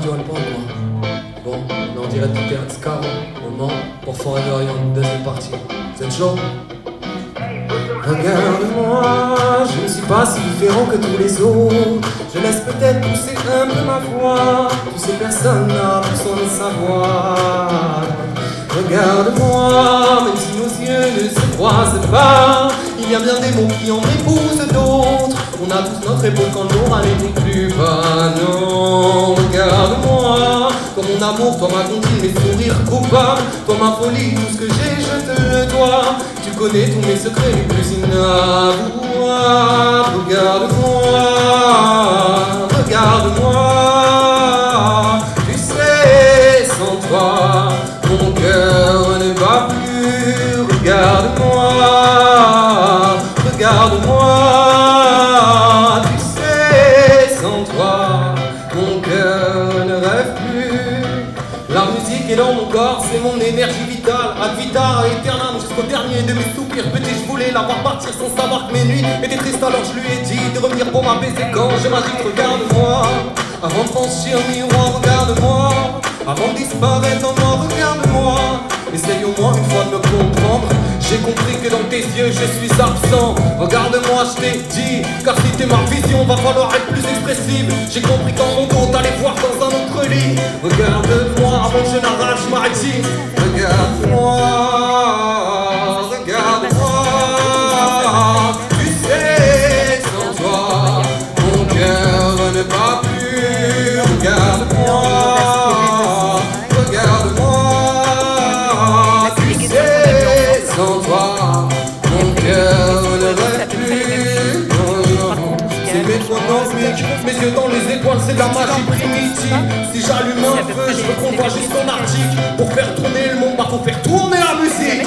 Bon, on est en direct du théâtre Scar, au Mans, pour Forever deuxième partie. Vous êtes chaud? Regarde-moi, je ne suis pas si différent que tous les autres. Je laisse peut-être pousser un peu ma voix. Tu sais, personne n'a besoin de savoir. Regarde-moi, même si nos yeux ne se croisent pas, il y a bien des mots qui en épousent d'autres. On a tous notre épaule quand le moral n'était plus. Non, regarde-moi, comme mon amour, toi ma comptine, mes sourires coupables, toi ma folie, tout ce que j'ai, je te le dois. Tu connais tous mes secrets les plus inavouables. Regarde-moi, regarde-moi. Tu sais, sans toi, mon cœur ne bat plus. Regarde-moi, regarde-moi. Tu sais, sans toi, mon cœur ne rêve plus. La musique est dans mon corps, c'est mon énergie vitale. Ad vita aeternam jusqu'au dernier de mes soupirs. Petit, je voulais la voir partir sans savoir que mes nuits étaient tristes. Alors je lui ai dit de revenir pour m'apaiser quand je m'agite. Regarde-moi, avant de franchir miroir, regarde-moi. Avant de disparaître en moi, dans tes yeux je suis absent. Regarde-moi, je t'ai dit, car si t'es ma vision, va falloir être plus expressive. J'ai compris qu'en mon dos t'allais voir dans un autre lit. Regarde-moi avant que je n'arrache ma regarde-moi. C'est de la magie primitive. Si j'allume un feu, je veux qu'on voit juste ton article. Pour faire tourner le monde, bah faut faire tourner la musique.